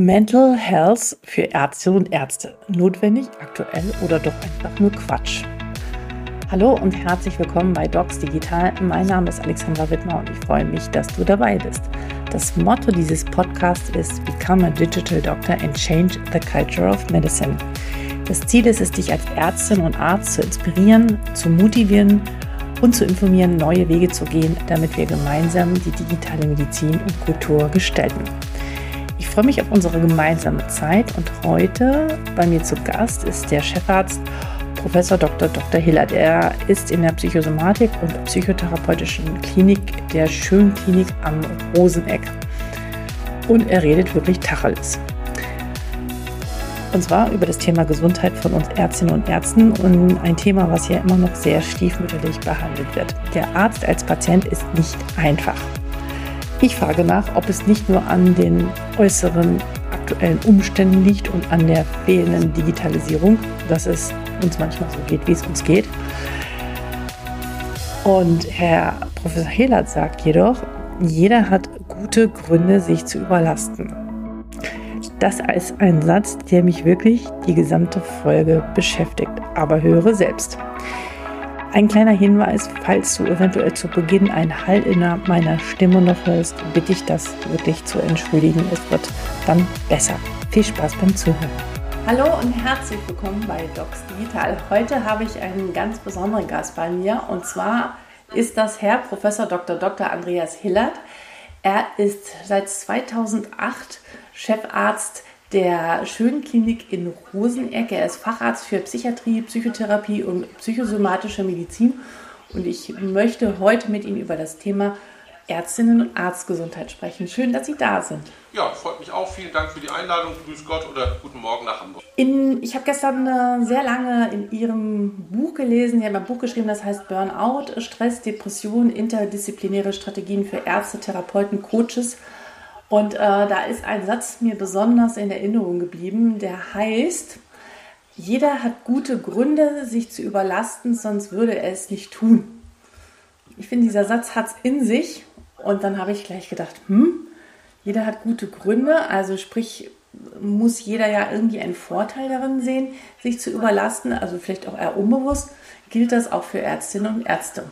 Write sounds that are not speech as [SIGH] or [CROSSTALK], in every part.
Mental Health für Ärztinnen und Ärzte. Notwendig, aktuell oder doch einfach nur Quatsch? Hallo und herzlich willkommen bei Docs Digital. Mein Name ist Alexandra Wittmer und ich freue mich, dass du dabei bist. Das Motto dieses Podcasts ist Become a Digital Doctor and Change the Culture of Medicine. Das Ziel ist es, dich als Ärztin und Arzt zu inspirieren, zu motivieren und zu informieren, neue Wege zu gehen, damit wir gemeinsam die digitale Medizin und Kultur gestalten. Ich freue mich auf unsere gemeinsame Zeit und heute bei mir zu Gast ist der Chefarzt Professor Dr. Dr. Hillert. Er ist in der Psychosomatik und psychotherapeutischen Klinik der Schönklinik am Roseneck. Und er redet wirklich Tacheles. Und zwar über das Thema Gesundheit von uns Ärztinnen und Ärzten und ein Thema, was ja immer noch sehr stiefmütterlich behandelt wird. Der Arzt als Patient ist nicht einfach. Ich frage nach, ob es nicht nur an den äußeren aktuellen Umständen liegt und an der fehlenden Digitalisierung, dass es uns manchmal so geht, wie es uns geht. Und Herr Professor Hehlert sagt jedoch, jeder hat gute Gründe, sich zu überlasten. Das ist ein Satz, der mich wirklich die gesamte Folge beschäftigt. Aber höre selbst. Ein kleiner Hinweis, falls du eventuell zu Beginn ein Hall in meiner Stimme noch hörst, bitte ich das wirklich zu entschuldigen. Es wird dann besser. Viel Spaß beim Zuhören. Hallo und herzlich willkommen bei Docs Digital. Heute habe ich einen ganz besonderen Gast bei mir und zwar ist das Herr Professor Dr. Dr. Andreas Hillert. Er ist seit 2008 Chefarzt der Schönklinik in Roseneck. Er ist Facharzt für Psychiatrie, Psychotherapie und psychosomatische Medizin. Und ich möchte heute mit Ihnen über das Thema Ärztinnen und Arztgesundheit sprechen. Schön, dass Sie da sind. Ja, freut mich auch. Vielen Dank für die Einladung. Grüß Gott oder guten Morgen nach Hamburg. In, ich habe gestern äh, sehr lange in Ihrem Buch gelesen. Sie haben ein Buch geschrieben, das heißt Burnout, Stress, Depression, interdisziplinäre Strategien für Ärzte, Therapeuten, Coaches und äh, da ist ein Satz mir besonders in Erinnerung geblieben, der heißt, jeder hat gute Gründe, sich zu überlasten, sonst würde er es nicht tun. Ich finde, dieser Satz hat es in sich. Und dann habe ich gleich gedacht, hm, jeder hat gute Gründe, also sprich, muss jeder ja irgendwie einen Vorteil darin sehen, sich zu überlasten, also vielleicht auch eher unbewusst. Gilt das auch für Ärztinnen und Ärzte?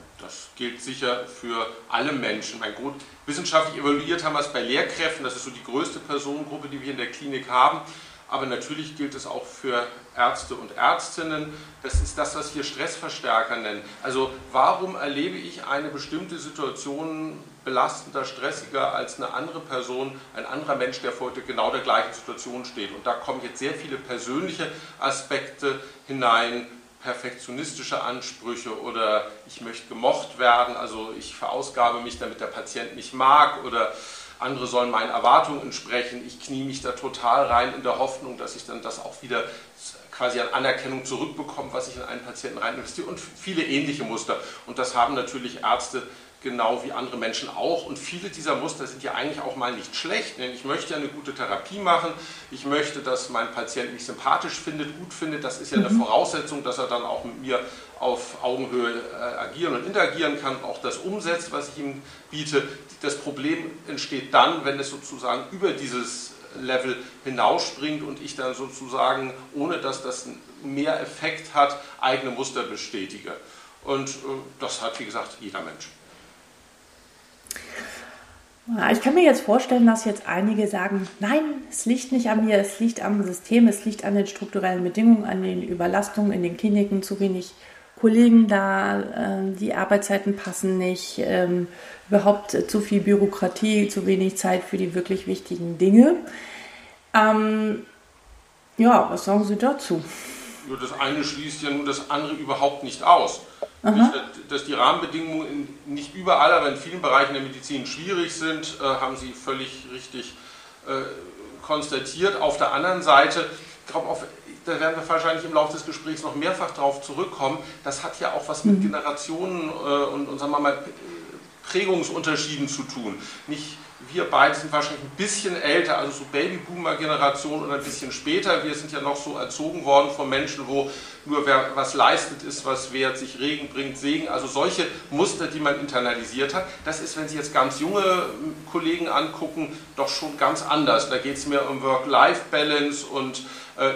Gilt sicher für alle Menschen. Mein Grund, wissenschaftlich evaluiert haben wir es bei Lehrkräften, das ist so die größte Personengruppe, die wir in der Klinik haben. Aber natürlich gilt es auch für Ärzte und Ärztinnen. Das ist das, was wir Stressverstärker nennen. Also warum erlebe ich eine bestimmte Situation belastender, stressiger als eine andere Person, ein anderer Mensch, der vor genau der gleichen Situation steht? Und da kommen jetzt sehr viele persönliche Aspekte hinein, perfektionistische Ansprüche oder ich möchte gemocht werden, also ich verausgabe mich, damit der Patient mich mag oder andere sollen meinen Erwartungen entsprechen. Ich knie mich da total rein in der Hoffnung, dass ich dann das auch wieder quasi an Anerkennung zurückbekomme, was ich in einen Patienten rein investiere und viele ähnliche Muster. Und das haben natürlich Ärzte genau wie andere Menschen auch. Und viele dieser Muster sind ja eigentlich auch mal nicht schlecht. Denn ich möchte ja eine gute Therapie machen. Ich möchte, dass mein Patient mich sympathisch findet, gut findet. Das ist ja eine mhm. Voraussetzung, dass er dann auch mit mir auf Augenhöhe äh, agieren und interagieren kann, auch das umsetzt, was ich ihm biete. Das Problem entsteht dann, wenn es sozusagen über dieses Level hinausspringt und ich dann sozusagen, ohne dass das mehr Effekt hat, eigene Muster bestätige. Und äh, das hat, wie gesagt, jeder Mensch. Ich kann mir jetzt vorstellen, dass jetzt einige sagen, nein, es liegt nicht an mir, es liegt am System, es liegt an den strukturellen Bedingungen, an den Überlastungen in den Kliniken, zu wenig Kollegen da, äh, die Arbeitszeiten passen nicht, ähm, überhaupt zu viel Bürokratie, zu wenig Zeit für die wirklich wichtigen Dinge. Ähm, ja, was sagen Sie dazu? Nur das eine schließt ja nur das andere überhaupt nicht aus. Aha. Dass die Rahmenbedingungen nicht überall, aber in vielen Bereichen der Medizin schwierig sind, äh, haben Sie völlig richtig äh, konstatiert. Auf der anderen Seite, ich glaube, da werden wir wahrscheinlich im Laufe des Gesprächs noch mehrfach darauf zurückkommen, das hat ja auch was mit mhm. Generationen äh, und, und sagen wir mal, Prägungsunterschieden zu tun. Nicht wir beide sind wahrscheinlich ein bisschen älter, also so Babyboomer-Generation oder ein bisschen später. Wir sind ja noch so erzogen worden von Menschen, wo nur wer was leistet, ist was wert, sich Regen bringt, Segen. Also solche Muster, die man internalisiert hat. Das ist, wenn Sie jetzt ganz junge hm, Kollegen angucken, doch schon ganz anders. Da geht es mehr um Work-Life-Balance und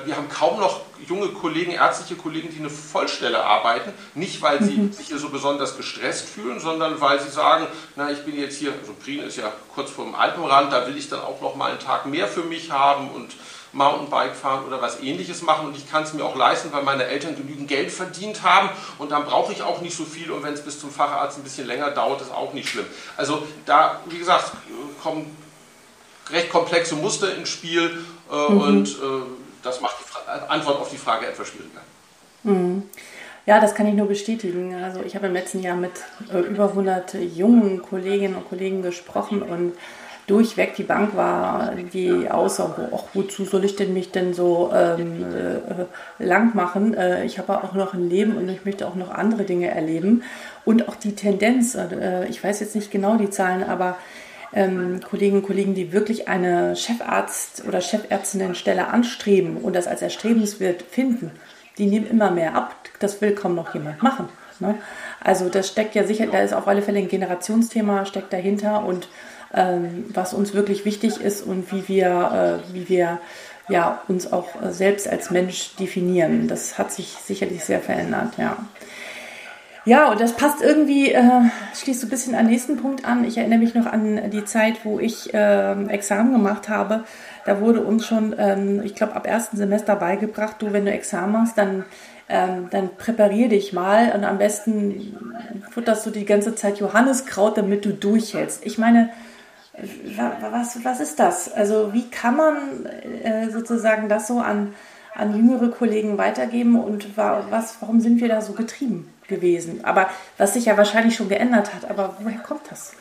wir haben kaum noch junge Kollegen, ärztliche Kollegen, die eine Vollstelle arbeiten. Nicht, weil sie mhm. sich hier so besonders gestresst fühlen, sondern weil sie sagen, na, ich bin jetzt hier, also Prien ist ja kurz vor dem Alpenrand, da will ich dann auch noch mal einen Tag mehr für mich haben und Mountainbike fahren oder was ähnliches machen und ich kann es mir auch leisten, weil meine Eltern genügend Geld verdient haben und dann brauche ich auch nicht so viel und wenn es bis zum Facharzt ein bisschen länger dauert, ist auch nicht schlimm. Also da, wie gesagt, kommen recht komplexe Muster ins Spiel äh, mhm. und äh, das macht die Antwort auf die Frage etwas schwieriger. Mhm. Ja, das kann ich nur bestätigen. Also ich habe im letzten Jahr mit äh, über 100 jungen Kolleginnen und Kollegen gesprochen und durchweg die Bank war die Aussage, ach, wozu soll ich denn mich denn so ähm, äh, lang machen? Äh, ich habe auch noch ein Leben und ich möchte auch noch andere Dinge erleben. Und auch die Tendenz, äh, ich weiß jetzt nicht genau die Zahlen, aber ähm, Kolleginnen und Kollegen, die wirklich eine Chefarzt- oder Chefärztinnenstelle anstreben und das als erstrebenswert finden, die nehmen immer mehr ab. Das will kaum noch jemand machen. Ne? Also das steckt ja sicher, da ist auf alle Fälle ein Generationsthema, steckt dahinter und ähm, was uns wirklich wichtig ist und wie wir, äh, wie wir ja, uns auch selbst als Mensch definieren. Das hat sich sicherlich sehr verändert, ja. Ja, und das passt irgendwie, äh, schließt so ein bisschen an den nächsten Punkt an. Ich erinnere mich noch an die Zeit, wo ich äh, Examen gemacht habe. Da wurde uns schon, ähm, ich glaube, ab ersten Semester beigebracht, du, wenn du Examen machst, dann, ähm, dann präparier dich mal und am besten futterst du die ganze Zeit Johanniskraut, damit du durchhältst. Ich meine, was, was ist das? Also wie kann man äh, sozusagen das so an, an jüngere Kollegen weitergeben und was, warum sind wir da so getrieben? Gewesen. Aber was sich ja wahrscheinlich schon geändert hat. Aber woher kommt das?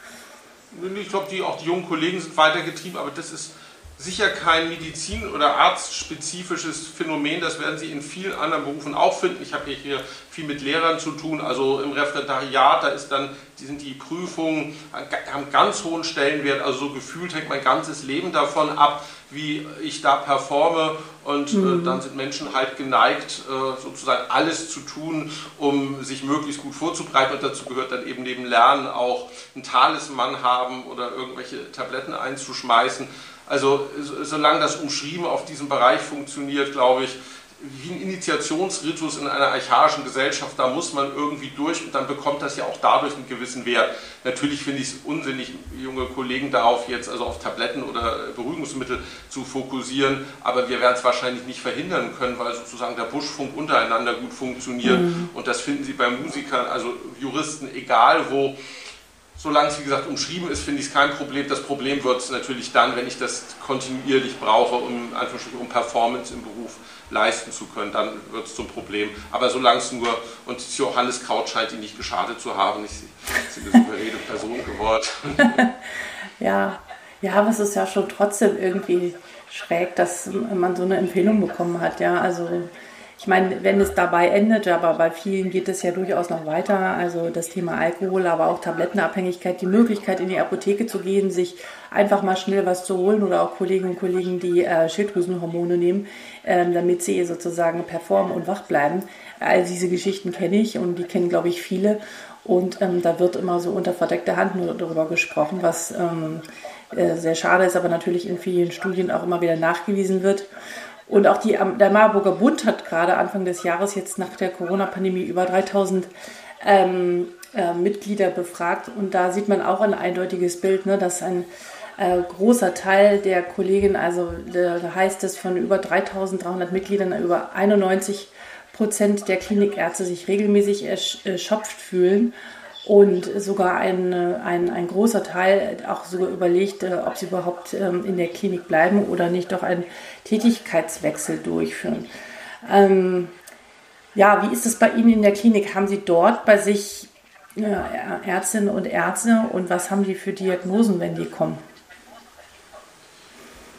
Ich glaube, die, auch die jungen Kollegen sind weitergetrieben, aber das ist sicher kein medizin- oder arztspezifisches Phänomen. Das werden Sie in vielen anderen Berufen auch finden. Ich habe hier viel mit Lehrern zu tun, also im Referendariat, da ist dann, die sind die Prüfungen, haben ganz hohen Stellenwert, also so gefühlt hängt mein ganzes Leben davon ab, wie ich da performe und äh, mhm. äh, dann sind Menschen halt geneigt, äh, sozusagen alles zu tun, um sich möglichst gut vorzubereiten und dazu gehört dann eben neben Lernen auch ein Talisman haben oder irgendwelche Tabletten einzuschmeißen. Also solange das umschrieben auf diesem Bereich funktioniert, glaube ich, wie ein Initiationsritus in einer archaischen Gesellschaft, da muss man irgendwie durch und dann bekommt das ja auch dadurch einen gewissen Wert. Natürlich finde ich es unsinnig, junge Kollegen darauf jetzt, also auf Tabletten oder Beruhigungsmittel zu fokussieren, aber wir werden es wahrscheinlich nicht verhindern können, weil sozusagen der Buschfunk untereinander gut funktioniert mhm. und das finden Sie bei Musikern, also Juristen, egal wo. Solange es, wie gesagt, umschrieben ist, finde ich es kein Problem. Das Problem wird es natürlich dann, wenn ich das kontinuierlich brauche, um, um Performance im Beruf leisten zu können, dann wird es zum Problem. Aber solange es nur, und Johannes Kraut scheint ihn nicht geschadet zu haben, ich bin eine souveräne [LAUGHS] Person geworden. [LAUGHS] ja, ja, aber es ist ja schon trotzdem irgendwie schräg, dass man so eine Empfehlung bekommen hat. Ja, also ich meine, wenn es dabei endet, aber bei vielen geht es ja durchaus noch weiter. Also das Thema Alkohol, aber auch Tablettenabhängigkeit, die Möglichkeit in die Apotheke zu gehen, sich einfach mal schnell was zu holen oder auch Kolleginnen und Kollegen, die äh, Schilddrüsenhormone nehmen, äh, damit sie sozusagen performen und wach bleiben. All diese Geschichten kenne ich und die kennen, glaube ich, viele. Und ähm, da wird immer so unter verdeckter Hand nur darüber gesprochen, was ähm, äh, sehr schade ist, aber natürlich in vielen Studien auch immer wieder nachgewiesen wird. Und auch die, der Marburger Bund hat gerade Anfang des Jahres jetzt nach der Corona-Pandemie über 3000 ähm, äh, Mitglieder befragt. Und da sieht man auch ein eindeutiges Bild, ne, dass ein äh, großer Teil der Kolleginnen, also da heißt es von über 3300 Mitgliedern, über 91 Prozent der Klinikärzte sich regelmäßig erschöpft fühlen und sogar ein, ein, ein großer Teil auch sogar überlegt, äh, ob sie überhaupt ähm, in der Klinik bleiben oder nicht doch einen Tätigkeitswechsel durchführen. Ähm, ja, wie ist es bei Ihnen in der Klinik? Haben Sie dort bei sich äh, Ärztinnen und Ärzte und was haben die für Diagnosen, wenn die kommen?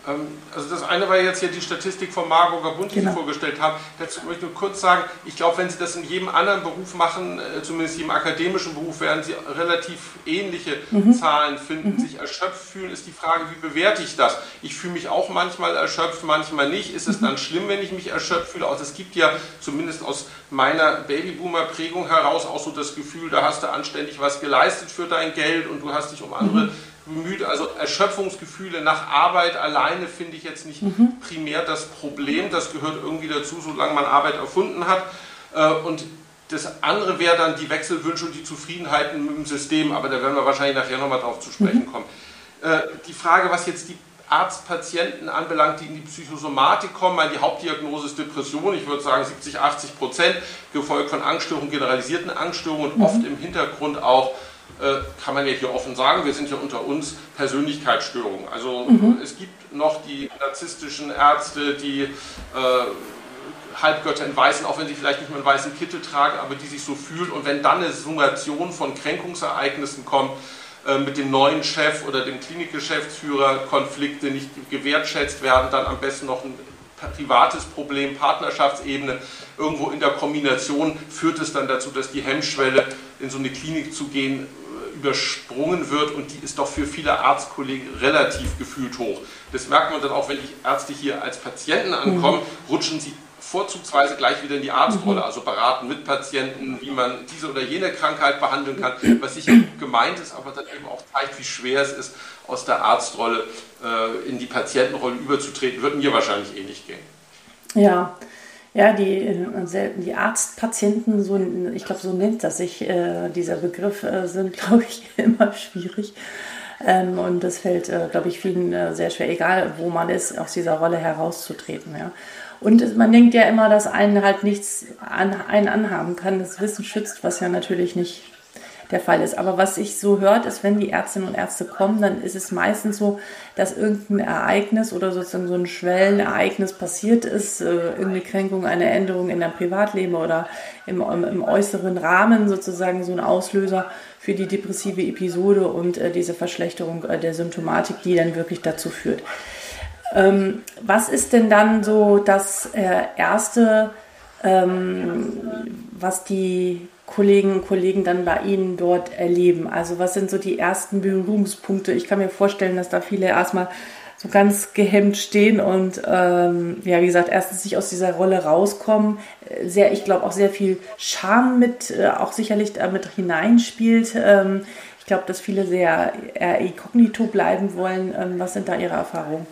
Ähm, also das eine war jetzt hier die Statistik vom Marburger Bund, die genau. Sie vorgestellt haben. Dazu möchte ich nur kurz sagen, ich glaube, wenn Sie das in jedem anderen Beruf machen, äh, zumindest im akademischen Beruf, werden Sie relativ ähnliche mhm. Zahlen finden. Mhm. Sich erschöpft fühlen, ist die Frage, wie bewerte ich das? Ich fühle mich auch manchmal erschöpft, manchmal nicht. Ist es mhm. dann schlimm, wenn ich mich erschöpft fühle? Also es gibt ja zumindest aus meiner Babyboomer-Prägung heraus auch so das Gefühl, da hast du anständig was geleistet für dein Geld und du hast dich um andere mhm bemüht. Also Erschöpfungsgefühle nach Arbeit alleine finde ich jetzt nicht mhm. primär das Problem. Das gehört irgendwie dazu, solange man Arbeit erfunden hat. Äh, und das andere wäre dann die Wechselwünsche und die Zufriedenheiten mit dem System, aber da werden wir wahrscheinlich nachher nochmal drauf zu sprechen mhm. kommen. Äh, die Frage, was jetzt die Arztpatienten anbelangt, die in die Psychosomatik kommen, meine, die Hauptdiagnose ist Depression, ich würde sagen 70, 80 Prozent, gefolgt von Angststörungen, generalisierten Angststörungen und mhm. oft im Hintergrund auch kann man ja hier offen sagen, wir sind ja unter uns Persönlichkeitsstörungen. Also mhm. es gibt noch die narzisstischen Ärzte, die äh, Halbgötter in Weißen, auch wenn sie vielleicht nicht mehr einen weißen Kittel tragen, aber die sich so fühlen. Und wenn dann eine Summation von Kränkungsereignissen kommt, äh, mit dem neuen Chef oder dem Klinikgeschäftsführer Konflikte nicht gewertschätzt werden, dann am besten noch ein privates Problem, Partnerschaftsebene, irgendwo in der Kombination führt es dann dazu, dass die Hemmschwelle, in so eine Klinik zu gehen, übersprungen wird und die ist doch für viele Arztkollegen relativ gefühlt hoch. Das merkt man dann auch, wenn die Ärzte hier als Patienten ankommen, mhm. rutschen sie vorzugsweise gleich wieder in die Arztrolle, mhm. also beraten mit Patienten, wie man diese oder jene Krankheit behandeln kann, was sicher gemeint ist, aber dann eben auch zeigt, wie schwer es ist, aus der Arztrolle äh, in die Patientenrolle überzutreten, wird mir wahrscheinlich eh nicht gehen. Ja, ja, die, äh, die Arztpatienten, so, ich glaube, so nennt das sich, äh, dieser Begriff, äh, sind, [LAUGHS] glaube ich, immer schwierig. Ähm, und das fällt, äh, glaube ich, vielen äh, sehr schwer, egal wo man ist, aus dieser Rolle herauszutreten. Ja. Und man denkt ja immer, dass einen halt nichts an einen anhaben kann. Das Wissen schützt, was ja natürlich nicht der Fall ist. Aber was ich so hört, ist, wenn die Ärztinnen und Ärzte kommen, dann ist es meistens so, dass irgendein Ereignis oder sozusagen so ein Schwellenereignis passiert ist, äh, irgendeine Kränkung, eine Änderung in der Privatleben oder im, im äußeren Rahmen sozusagen so ein Auslöser für die depressive Episode und äh, diese Verschlechterung äh, der Symptomatik, die dann wirklich dazu führt. Ähm, was ist denn dann so das erste, ähm, was die Kolleginnen und Kollegen dann bei Ihnen dort erleben? Also was sind so die ersten Berührungspunkte? Ich kann mir vorstellen, dass da viele erstmal so ganz gehemmt stehen und ähm, ja, wie gesagt, erstens sich aus dieser Rolle rauskommen. Sehr, ich glaube auch sehr viel Scham mit, äh, auch sicherlich damit hineinspielt. Ähm, ich glaube, dass viele sehr eher inkognito bleiben wollen. Ähm, was sind da Ihre Erfahrungen?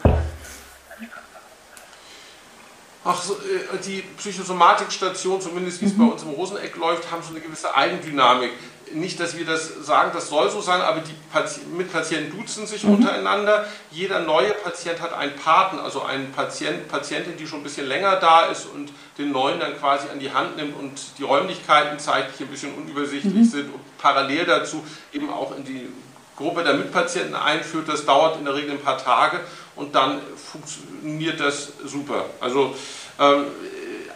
Ach, äh, die Psychosomatikstationen, zumindest wie es mhm. bei uns im Roseneck läuft, haben so eine gewisse Eigendynamik. Nicht, dass wir das sagen, das soll so sein, aber die Pati Mitpatienten duzen sich mhm. untereinander. Jeder neue Patient hat einen Paten, also eine Patient, Patientin, die schon ein bisschen länger da ist und den neuen dann quasi an die Hand nimmt und die Räumlichkeiten zeigt, die ein bisschen unübersichtlich mhm. sind und parallel dazu eben auch in die Gruppe der Mitpatienten einführt. Das dauert in der Regel ein paar Tage und dann funktioniert das super. Also ähm,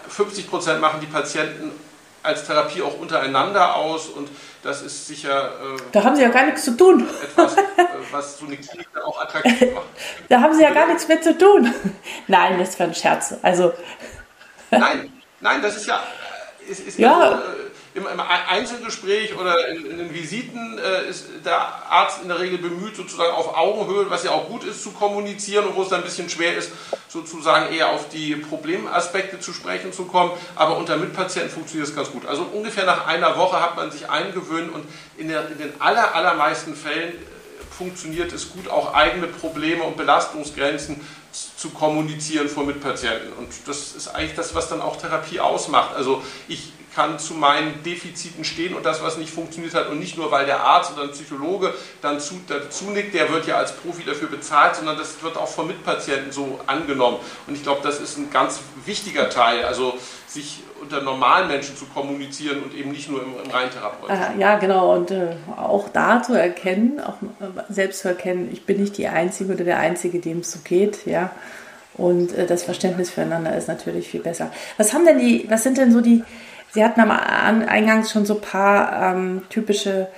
50 Prozent machen die Patienten als Therapie auch untereinander aus und das ist sicher. Äh, da haben sie ja gar nichts zu tun. Etwas, äh, was so eine Klinik auch attraktiv [LAUGHS] macht. da haben sie ja gar nichts mehr zu tun. Nein, das ist für ein Scherz. Also. nein, nein, das ist ja. Ist, ist ja. ja äh, im, im Einzelgespräch oder in, in den Visiten äh, ist der Arzt in der Regel bemüht, sozusagen auf Augenhöhe, was ja auch gut ist, zu kommunizieren und wo es dann ein bisschen schwer ist, sozusagen eher auf die Problemaspekte zu sprechen zu kommen. Aber unter Mitpatienten funktioniert es ganz gut. Also ungefähr nach einer Woche hat man sich eingewöhnt und in, der, in den aller, allermeisten Fällen äh, funktioniert es gut, auch eigene Probleme und Belastungsgrenzen zu kommunizieren vor Mitpatienten. Und das ist eigentlich das, was dann auch Therapie ausmacht. Also ich kann zu meinen Defiziten stehen und das, was nicht funktioniert hat, und nicht nur, weil der Arzt oder ein Psychologe dann zu, dazu nickt, der wird ja als Profi dafür bezahlt, sondern das wird auch von Mitpatienten so angenommen. Und ich glaube, das ist ein ganz wichtiger Teil, also sich unter normalen Menschen zu kommunizieren und eben nicht nur im, im rein therapeutischen. Ja, genau. Und äh, auch da zu erkennen, auch äh, selbst zu erkennen, ich bin nicht die Einzige oder der Einzige, dem es so geht, ja. Und äh, das Verständnis füreinander ist natürlich viel besser. Was haben denn die, was sind denn so die, Sie hatten am Eingang schon so ein paar ähm, typische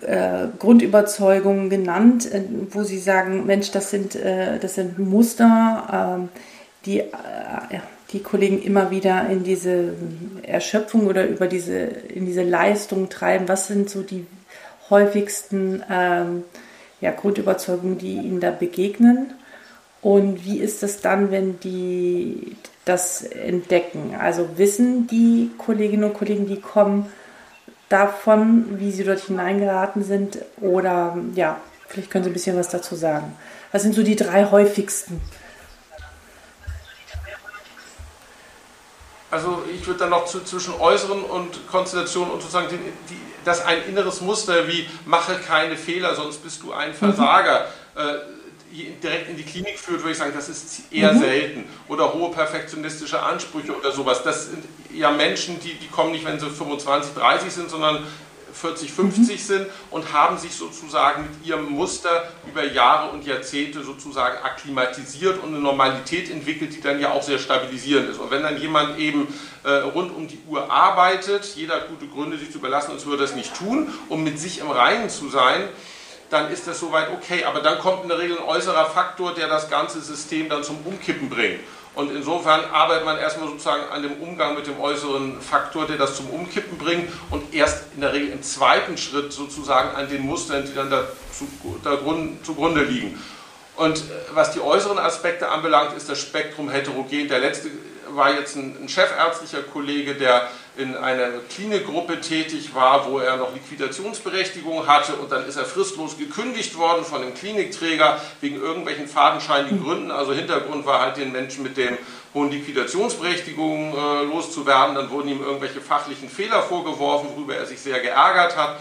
äh, Grundüberzeugungen genannt, äh, wo Sie sagen, Mensch, das sind, äh, das sind Muster, ähm, die äh, die Kollegen immer wieder in diese Erschöpfung oder über diese, in diese Leistung treiben. Was sind so die häufigsten ähm, ja, Grundüberzeugungen, die Ihnen da begegnen? Und wie ist es dann, wenn die das entdecken? Also wissen die Kolleginnen und Kollegen, die kommen, davon, wie sie dort hineingeraten sind? Oder ja, vielleicht können Sie ein bisschen was dazu sagen. Was sind so die drei häufigsten? Also ich würde dann noch zu, zwischen äußeren und Konstellationen und sozusagen die, die, das ein inneres Muster wie mache keine Fehler, sonst bist du ein mhm. Versager. Mhm. Äh, direkt in die Klinik führt, würde ich sagen, das ist eher mhm. selten. Oder hohe perfektionistische Ansprüche oder sowas. Das sind ja Menschen, die, die kommen nicht, wenn sie 25, 30 sind, sondern 40, 50 mhm. sind und haben sich sozusagen mit ihrem Muster über Jahre und Jahrzehnte sozusagen akklimatisiert und eine Normalität entwickelt, die dann ja auch sehr stabilisierend ist. Und wenn dann jemand eben äh, rund um die Uhr arbeitet, jeder hat gute Gründe, sich zu überlassen, und würde das nicht tun, um mit sich im Reinen zu sein, dann ist das soweit okay. Aber dann kommt in der Regel ein äußerer Faktor, der das ganze System dann zum Umkippen bringt. Und insofern arbeitet man erstmal sozusagen an dem Umgang mit dem äußeren Faktor, der das zum Umkippen bringt und erst in der Regel im zweiten Schritt sozusagen an den Mustern, die dann da, zu, da grund, zugrunde liegen. Und äh, was die äußeren Aspekte anbelangt, ist das Spektrum heterogen. Der letzte war jetzt ein, ein chefärztlicher Kollege, der in einer Klinikgruppe tätig war, wo er noch Liquidationsberechtigung hatte und dann ist er fristlos gekündigt worden von dem Klinikträger wegen irgendwelchen fadenscheinigen. Gründen. Also Hintergrund war halt den Menschen mit den hohen Liquidationsberechtigungen äh, loszuwerden. Dann wurden ihm irgendwelche fachlichen Fehler vorgeworfen, worüber er sich sehr geärgert hat.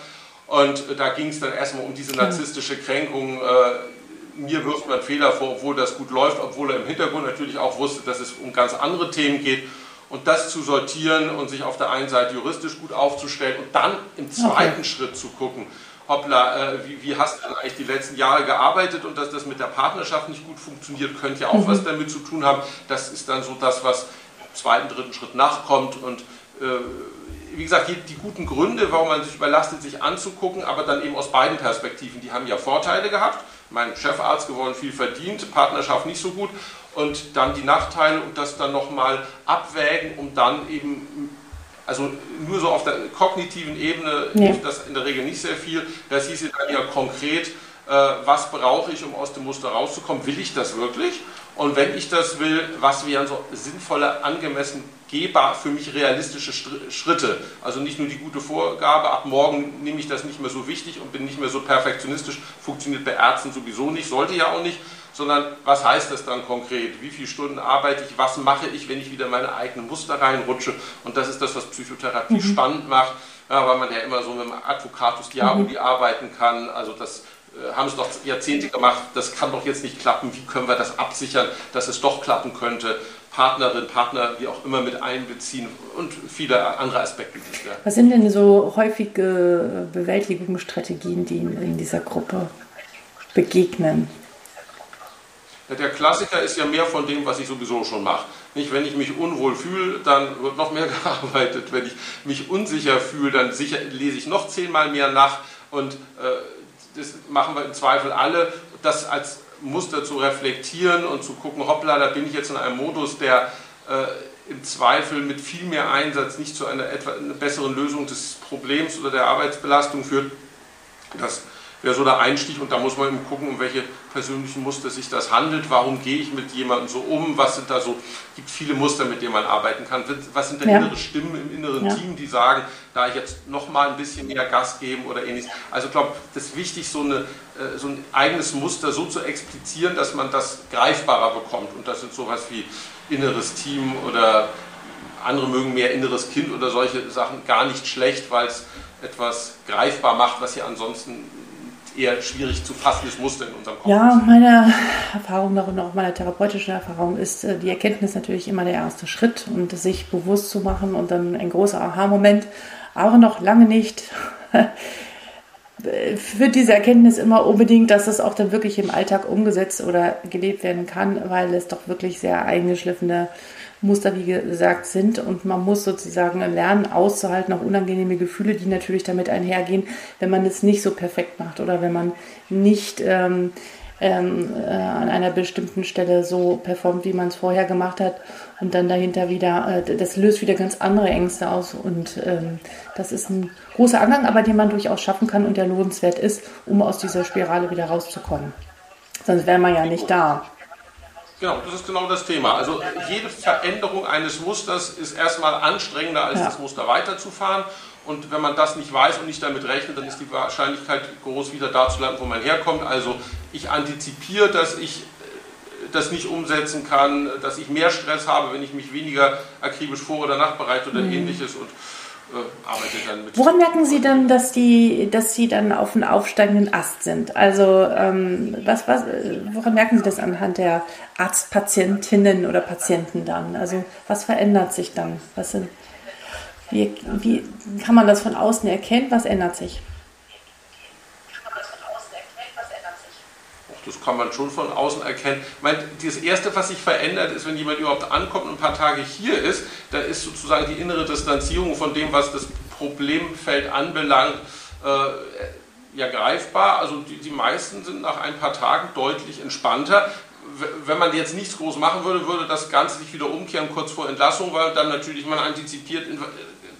Und äh, da ging es dann erstmal um diese hm. narzisstische Kränkung. Äh, mir wirft man Fehler vor, obwohl das gut läuft, obwohl er im Hintergrund natürlich auch wusste, dass es um ganz andere Themen geht und das zu sortieren und sich auf der einen Seite juristisch gut aufzustellen und dann im zweiten okay. Schritt zu gucken, hoppla, äh, wie, wie, hast du denn eigentlich die letzten Jahre gearbeitet und dass das mit der Partnerschaft nicht gut funktioniert, könnte ja auch mhm. was damit zu tun haben. Das ist dann so das, was im zweiten, dritten Schritt nachkommt und äh, wie gesagt, die, die, guten Gründe, warum man sich überlastet, sich anzugucken, aber dann eben aus beiden Perspektiven. Die haben ja Vorteile gehabt, mein Chefarzt geworden, viel verdient, Partnerschaft nicht so gut und dann die Nachteile und das dann nochmal abwägen, um dann eben, also nur so auf der kognitiven Ebene ja. hilft das in der Regel nicht sehr viel. Das hieß dann ja konkret, äh, was brauche ich, um aus dem Muster rauszukommen? Will ich das wirklich? Und wenn ich das will, was wären so sinnvolle, angemessen gehbar für mich realistische Schritte? Also nicht nur die gute Vorgabe, ab morgen nehme ich das nicht mehr so wichtig und bin nicht mehr so perfektionistisch, funktioniert bei Ärzten sowieso nicht, sollte ja auch nicht, sondern was heißt das dann konkret? Wie viele Stunden arbeite ich? Was mache ich, wenn ich wieder meine eigenen Muster reinrutsche? Und das ist das, was Psychotherapie mhm. spannend macht, ja, weil man ja immer so mit dem Advocatus Diaboli mhm. arbeiten kann. Also das haben es doch Jahrzehnte gemacht, das kann doch jetzt nicht klappen, wie können wir das absichern, dass es doch klappen könnte. Partnerin, Partner, wie auch immer mit einbeziehen und viele andere Aspekte. Was sind denn so häufige Bewältigungsstrategien, die in, in dieser Gruppe begegnen? Der Klassiker ist ja mehr von dem, was ich sowieso schon mache. Nicht, wenn ich mich unwohl fühle, dann wird noch mehr [LAUGHS] gearbeitet. Wenn ich mich unsicher fühle, dann sicher, lese ich noch zehnmal mehr nach. Und äh, das machen wir im Zweifel alle. Das als Muster zu reflektieren und zu gucken, hoppla, da bin ich jetzt in einem Modus, der äh, im Zweifel mit viel mehr Einsatz nicht zu einer, etwa, einer besseren Lösung des Problems oder der Arbeitsbelastung führt. Das wäre so der Einstieg und da muss man eben gucken, um welche persönlichen Muster sich das handelt, warum gehe ich mit jemandem so um, was sind da so, gibt viele Muster, mit denen man arbeiten kann, was sind da ja. innere Stimmen im inneren ja. Team, die sagen, da ich jetzt nochmal ein bisschen mehr Gas geben oder ähnliches. Also ich glaube, das ist wichtig, so, eine, äh, so ein eigenes Muster so zu explizieren, dass man das greifbarer bekommt und das sind sowas wie inneres Team oder andere mögen mehr inneres Kind oder solche Sachen gar nicht schlecht, weil es etwas greifbar macht, was ja ansonsten eher schwierig zu fassendes Muster in unserem Kopf Ja, meine Erfahrung noch und auch meine therapeutische Erfahrung ist äh, die Erkenntnis natürlich immer der erste Schritt und sich bewusst zu machen und dann ein großer Aha-Moment, aber noch lange nicht. [LAUGHS] Führt diese Erkenntnis immer unbedingt, dass das auch dann wirklich im Alltag umgesetzt oder gelebt werden kann, weil es doch wirklich sehr eingeschliffene Muster, wie gesagt, sind. Und man muss sozusagen lernen, auszuhalten, auch unangenehme Gefühle, die natürlich damit einhergehen, wenn man es nicht so perfekt macht oder wenn man nicht ähm, ähm, äh, an einer bestimmten Stelle so performt, wie man es vorher gemacht hat. Und dann dahinter wieder, äh, das löst wieder ganz andere Ängste aus. Und ähm, das ist ein großer Angang, aber den man durchaus schaffen kann und der lohnenswert ist, um aus dieser Spirale wieder rauszukommen. Sonst wäre man ja nicht da. Genau, das ist genau das Thema. Also jede Veränderung eines Musters ist erstmal anstrengender, als ja. das Muster weiterzufahren. Und wenn man das nicht weiß und nicht damit rechnet, dann ist die Wahrscheinlichkeit groß, wieder da zu landen, wo man herkommt. Also ich antizipiere, dass ich äh, das nicht umsetzen kann, dass ich mehr Stress habe, wenn ich mich weniger akribisch vor- oder nachbereite oder mhm. ähnliches. Und arbeitet dann mit. Woran merken Sie dann, dass, die, dass Sie dann auf einem aufsteigenden Ast sind? Also ähm, was, was, woran merken Sie das anhand der Arztpatientinnen oder Patienten dann? Also was verändert sich dann? Was sind, wie, wie kann man das von außen erkennen? Was ändert sich? Das kann man schon von außen erkennen. Meine, das Erste, was sich verändert, ist, wenn jemand überhaupt ankommt und ein paar Tage hier ist, da ist sozusagen die innere Distanzierung von dem, was das Problemfeld anbelangt, äh, ja greifbar. Also die, die meisten sind nach ein paar Tagen deutlich entspannter. Wenn man jetzt nichts groß machen würde, würde das Ganze sich wieder umkehren kurz vor Entlassung, weil dann natürlich man antizipiert,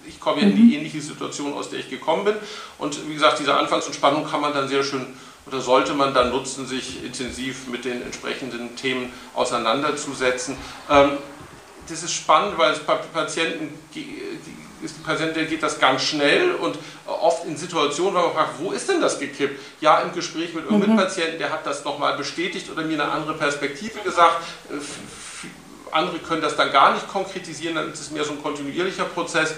ich komme ja in die mhm. ähnliche Situation, aus der ich gekommen bin. Und wie gesagt, diese Anfangsentspannung kann man dann sehr schön oder sollte man dann nutzen, sich intensiv mit den entsprechenden Themen auseinanderzusetzen. Ähm, das ist spannend, weil es Patienten, Patienten geht das ganz schnell und oft in Situationen, wo man fragt, wo ist denn das gekippt? Ja, im Gespräch mit irgendeinem mhm. Patienten, der hat das nochmal bestätigt oder mir eine andere Perspektive gesagt. Äh, andere können das dann gar nicht konkretisieren, dann ist es mehr so ein kontinuierlicher Prozess.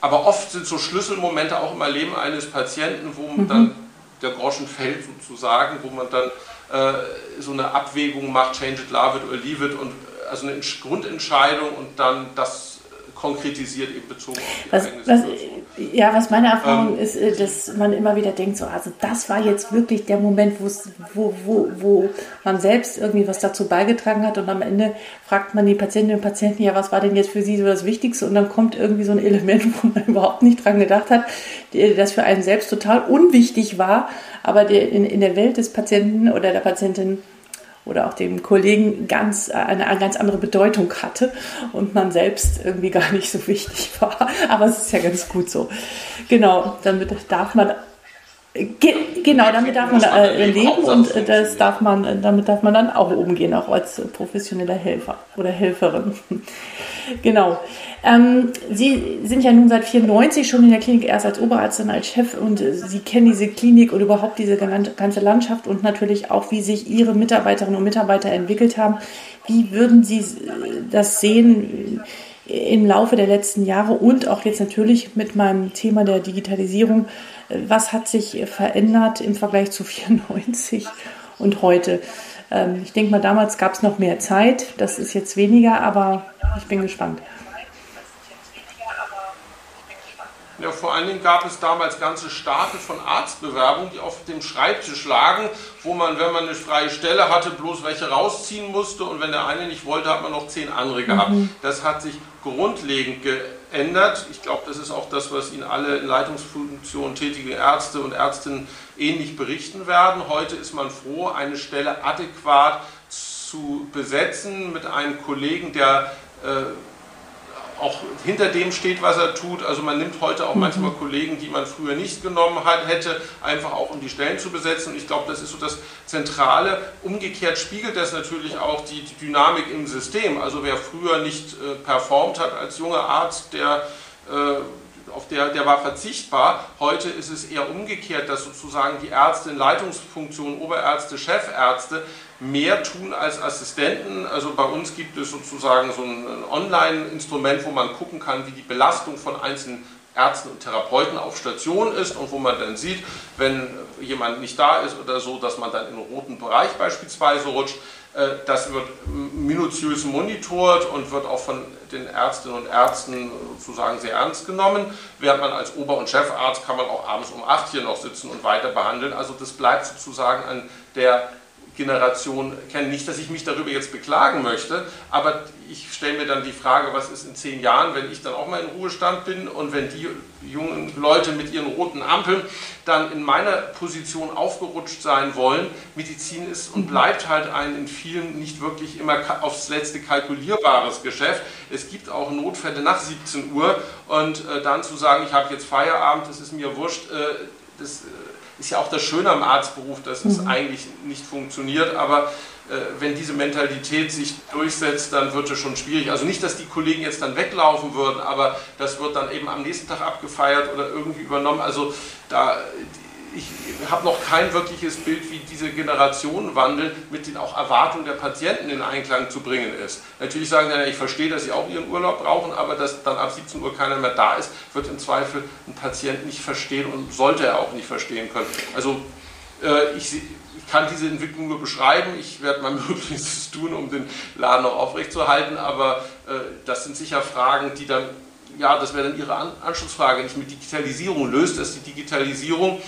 Aber oft sind so Schlüsselmomente auch im Erleben eines Patienten, wo man mhm. dann der Groschen fällt sozusagen, wo man dann äh, so eine Abwägung macht, change it, love it or leave it und also eine Grundentscheidung und dann das konkretisiert eben bezogen auf die was, eigene Situation. Ja, was meine Erfahrung ähm, ist, äh, dass man immer wieder denkt, so, also das war jetzt wirklich der Moment, wo, wo, wo man selbst irgendwie was dazu beigetragen hat und am Ende fragt man die Patientinnen und Patienten, ja, was war denn jetzt für sie so das Wichtigste? Und dann kommt irgendwie so ein Element, wo man [LAUGHS] überhaupt nicht dran gedacht hat, das für einen selbst total unwichtig war, aber in, in der Welt des Patienten oder der Patientin oder auch dem Kollegen ganz, eine, eine ganz andere Bedeutung hatte und man selbst irgendwie [LAUGHS] gar nicht so wichtig war. Aber es ist ja ganz gut so. Genau, damit darf man Ge genau, damit darf man äh, leben und äh, das darf man, damit darf man dann auch umgehen, auch als professioneller Helfer oder Helferin. [LAUGHS] genau. Ähm, Sie sind ja nun seit 94 schon in der Klinik, erst als Oberarzt, dann als Chef und äh, Sie kennen diese Klinik und überhaupt diese ganze Landschaft und natürlich auch, wie sich Ihre Mitarbeiterinnen und Mitarbeiter entwickelt haben. Wie würden Sie das sehen? Im Laufe der letzten Jahre und auch jetzt natürlich mit meinem Thema der Digitalisierung was hat sich verändert im Vergleich zu [LAUGHS] 94 und heute? Ähm, ich denke mal, damals gab es noch mehr Zeit. Das ist jetzt weniger, aber ich bin gespannt. Ja, vor allen Dingen gab es damals ganze Stapel von Arztbewerbungen, die auf dem Schreibtisch lagen, wo man, wenn man eine freie Stelle hatte, bloß welche rausziehen musste und wenn der eine nicht wollte, hat man noch zehn andere gehabt. Mhm. Das hat sich grundlegend geändert. Ich glaube, das ist auch das, was Ihnen alle in Leitungsfunktionen tätige Ärzte und Ärztinnen ähnlich berichten werden. Heute ist man froh, eine Stelle adäquat zu besetzen mit einem Kollegen, der äh, auch hinter dem steht, was er tut. Also man nimmt heute auch mhm. manchmal Kollegen, die man früher nicht genommen hat, hätte, einfach auch um die Stellen zu besetzen. Und ich glaube, das ist so das Zentrale. Umgekehrt spiegelt das natürlich auch die, die Dynamik im System. Also wer früher nicht äh, performt hat als junger Arzt, der äh, auf der, der war verzichtbar. Heute ist es eher umgekehrt, dass sozusagen die Ärzte in Leitungsfunktionen, Oberärzte, Chefärzte mehr tun als Assistenten. Also bei uns gibt es sozusagen so ein Online-Instrument, wo man gucken kann, wie die Belastung von einzelnen Ärzten und Therapeuten auf Station ist und wo man dann sieht, wenn jemand nicht da ist oder so, dass man dann in einen roten Bereich beispielsweise rutscht. Äh, das wird minutiös monitort und wird auch von den Ärztinnen und Ärzten sozusagen sehr ernst genommen. Während man als Ober- und Chefarzt kann man auch abends um 8 hier noch sitzen und weiter behandeln. Also das bleibt sozusagen an der Generation kennen. Nicht, dass ich mich darüber jetzt beklagen möchte, aber ich stelle mir dann die Frage, was ist in zehn Jahren, wenn ich dann auch mal in Ruhestand bin und wenn die jungen Leute mit ihren roten Ampeln dann in meiner Position aufgerutscht sein wollen. Medizin ist und bleibt halt ein in vielen nicht wirklich immer aufs letzte kalkulierbares Geschäft. Es gibt auch Notfälle nach 17 Uhr und äh, dann zu sagen, ich habe jetzt Feierabend, das ist mir wurscht, äh, das äh, ist ja auch das Schöne am Arztberuf, dass es mhm. eigentlich nicht funktioniert, aber äh, wenn diese Mentalität sich durchsetzt, dann wird es schon schwierig. Also nicht, dass die Kollegen jetzt dann weglaufen würden, aber das wird dann eben am nächsten Tag abgefeiert oder irgendwie übernommen. Also da ich habe noch kein wirkliches Bild, wie diese Generationenwandel mit den auch Erwartungen der Patienten in Einklang zu bringen ist. Natürlich sagen sie, ich verstehe, dass sie auch ihren Urlaub brauchen, aber dass dann ab 17 Uhr keiner mehr da ist, wird im Zweifel ein Patient nicht verstehen und sollte er auch nicht verstehen können. Also äh, ich, kann diese Entwicklung nur beschreiben. Ich werde mein [LAUGHS] Möglichstes tun, um den Laden noch aufrechtzuerhalten, aber äh, das sind sicher Fragen, die dann ja, das wäre dann Ihre Anschlussfrage, nicht mit Digitalisierung löst es die Digitalisierung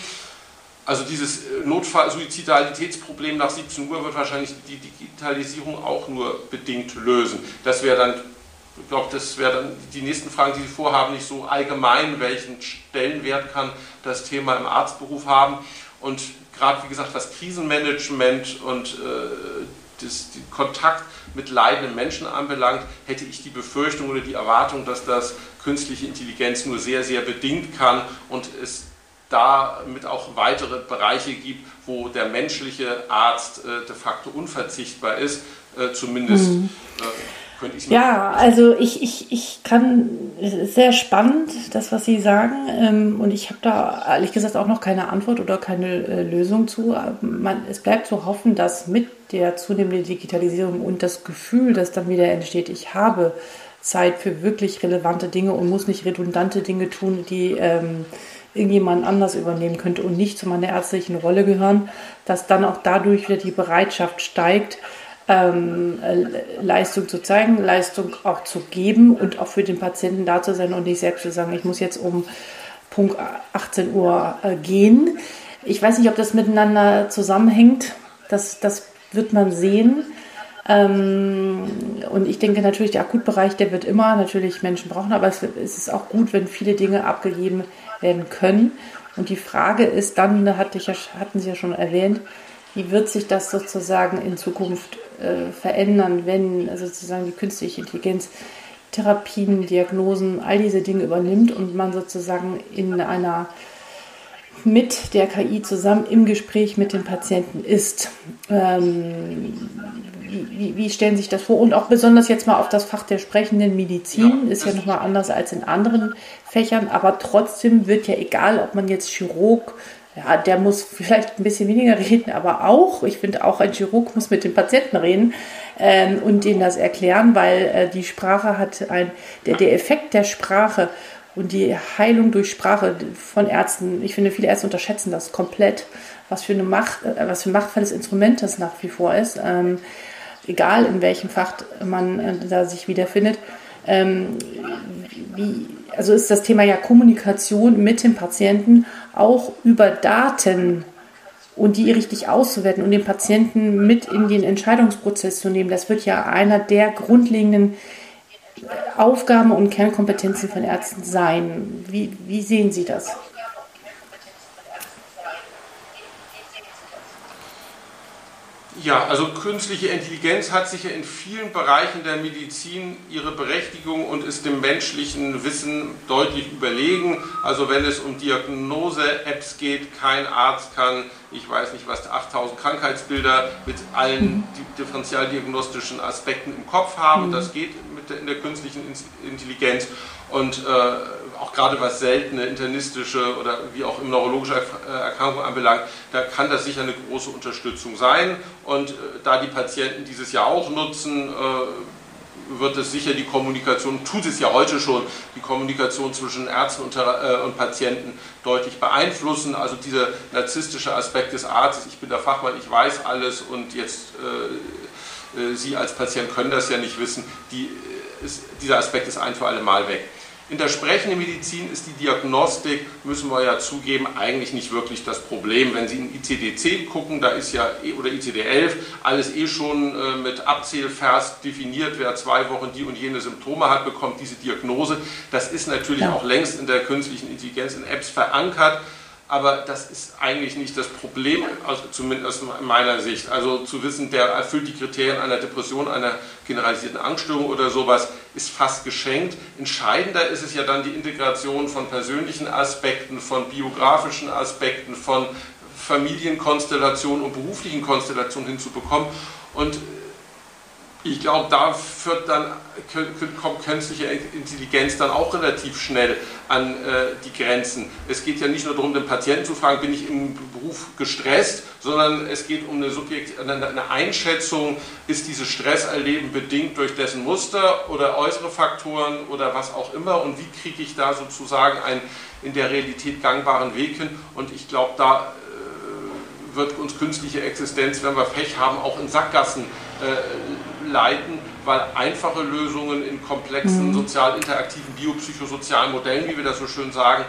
also dieses äh, Notfall-Suizidalitätsproblem nach 17 Uhr wird wahrscheinlich die Digitalisierung auch nur bedingt lösen. Das wäre dann, ich glaube, das wäre dann die nächsten Fragen, die Sie vorhaben, nicht so allgemein, welchen Stellenwert kann das Thema im Arztberuf haben. Und gerade, wie gesagt, was Krisenmanagement und äh, das, den Kontakt mit leidenden Menschen anbelangt, hätte ich die Befürchtung oder die Erwartung, dass das künstliche Intelligenz nur sehr, sehr bedingt kann und es damit auch weitere Bereiche gibt, wo der menschliche Arzt äh, de facto unverzichtbar ist, äh, zumindest. Mhm. Äh, könnte ich ja, also ich, ich, ich kann, es ist sehr spannend, das, was Sie sagen. Ähm, und ich habe da ehrlich gesagt auch noch keine Antwort oder keine äh, Lösung zu. Man, es bleibt zu hoffen, dass mit der zunehmenden Digitalisierung und das Gefühl, das dann wieder entsteht, ich habe Zeit für wirklich relevante Dinge und muss nicht redundante Dinge tun, die ähm, irgendjemand anders übernehmen könnte und nicht zu meiner ärztlichen Rolle gehören, dass dann auch dadurch wieder die Bereitschaft steigt, ähm, äh, Leistung zu zeigen, Leistung auch zu geben und auch für den Patienten da zu sein und nicht selbst zu sagen, ich muss jetzt um Punkt 18 Uhr äh, gehen. Ich weiß nicht, ob das miteinander zusammenhängt. Das, das wird man sehen. Ähm, und ich denke natürlich, der Akutbereich, der wird immer natürlich Menschen brauchen, aber es, ist auch gut, wenn viele Dinge abgegeben werden können. Und die Frage ist dann, da hatte ich ja, hatten Sie ja schon erwähnt, wie wird sich das sozusagen in Zukunft äh, verändern, wenn sozusagen die künstliche Intelligenz Therapien, Diagnosen, all diese Dinge übernimmt und man sozusagen in einer mit der KI zusammen im Gespräch mit dem Patienten ist. Ähm, wie, wie, stellen Sie sich das vor? Und auch besonders jetzt mal auf das Fach der sprechenden Medizin, ja, ist ja nochmal anders als in anderen Fächern, aber trotzdem wird ja egal, ob man jetzt Chirurg, ja, der muss vielleicht ein bisschen weniger [LAUGHS] reden, aber auch, ich finde auch ein Chirurg muss mit dem Patienten reden ähm, und denen das erklären, weil äh, die Sprache hat ein, der, der Effekt der Sprache und die Heilung durch Sprache von Ärzten, ich finde, viele Ärzte unterschätzen das komplett, was für, eine Macht, äh, was für ein machtvolles Instrument das nach wie vor ist. Ähm, egal in welchem Fach man äh, da sich wiederfindet. Ähm, wie, also ist das Thema ja Kommunikation mit dem Patienten auch über Daten und die richtig auszuwerten und den Patienten mit in den Entscheidungsprozess zu nehmen. Das wird ja einer der grundlegenden Aufgaben und Kernkompetenzen von Ärzten sein. Wie, wie sehen Sie das? Ja, also künstliche Intelligenz hat sich ja in vielen Bereichen der Medizin ihre Berechtigung und ist dem menschlichen Wissen deutlich überlegen. Also wenn es um Diagnose-Apps geht, kein Arzt kann, ich weiß nicht was, 8000 Krankheitsbilder mit allen mhm. differentialdiagnostischen Aspekten im Kopf haben. Mhm. Das geht mit der, in der künstlichen Intelligenz. Und äh, auch gerade was seltene internistische oder wie auch im neurologische äh, Erkrankungen anbelangt, da kann das sicher eine große Unterstützung sein. Und äh, da die Patienten dieses Jahr auch nutzen, äh, wird es sicher die Kommunikation, tut es ja heute schon, die Kommunikation zwischen Ärzten und, äh, und Patienten deutlich beeinflussen. Also dieser narzisstische Aspekt des Arztes, ich bin der Fachmann, ich weiß alles und jetzt äh, Sie als Patient können das ja nicht wissen, die, ist, dieser Aspekt ist ein für alle Mal weg. In der sprechenden Medizin ist die Diagnostik, müssen wir ja zugeben, eigentlich nicht wirklich das Problem. Wenn Sie in ICD-10 gucken, da ist ja, eh, oder ICD-11, alles eh schon äh, mit Abzählvers definiert, wer zwei Wochen die und jene Symptome hat, bekommt diese Diagnose. Das ist natürlich ja. auch längst in der künstlichen Intelligenz in Apps verankert aber das ist eigentlich nicht das Problem, also zumindest in meiner Sicht. Also zu wissen, der erfüllt die Kriterien einer Depression, einer generalisierten Angststörung oder sowas, ist fast geschenkt. Entscheidender ist es ja dann die Integration von persönlichen Aspekten, von biografischen Aspekten, von Familienkonstellationen und beruflichen Konstellationen hinzubekommen. Und ich glaube, da dann, kommt künstliche Intelligenz dann auch relativ schnell an äh, die Grenzen. Es geht ja nicht nur darum, den Patienten zu fragen, bin ich im Beruf gestresst, sondern es geht um eine, Subjekt, eine Einschätzung, ist dieses Stresserleben bedingt durch dessen Muster oder äußere Faktoren oder was auch immer und wie kriege ich da sozusagen einen in der Realität gangbaren Weg hin. Und ich glaube, da äh, wird uns künstliche Existenz, wenn wir Pech haben, auch in Sackgassen äh, leiten, weil einfache Lösungen in komplexen mhm. sozial interaktiven biopsychosozialen Modellen, wie wir das so schön sagen,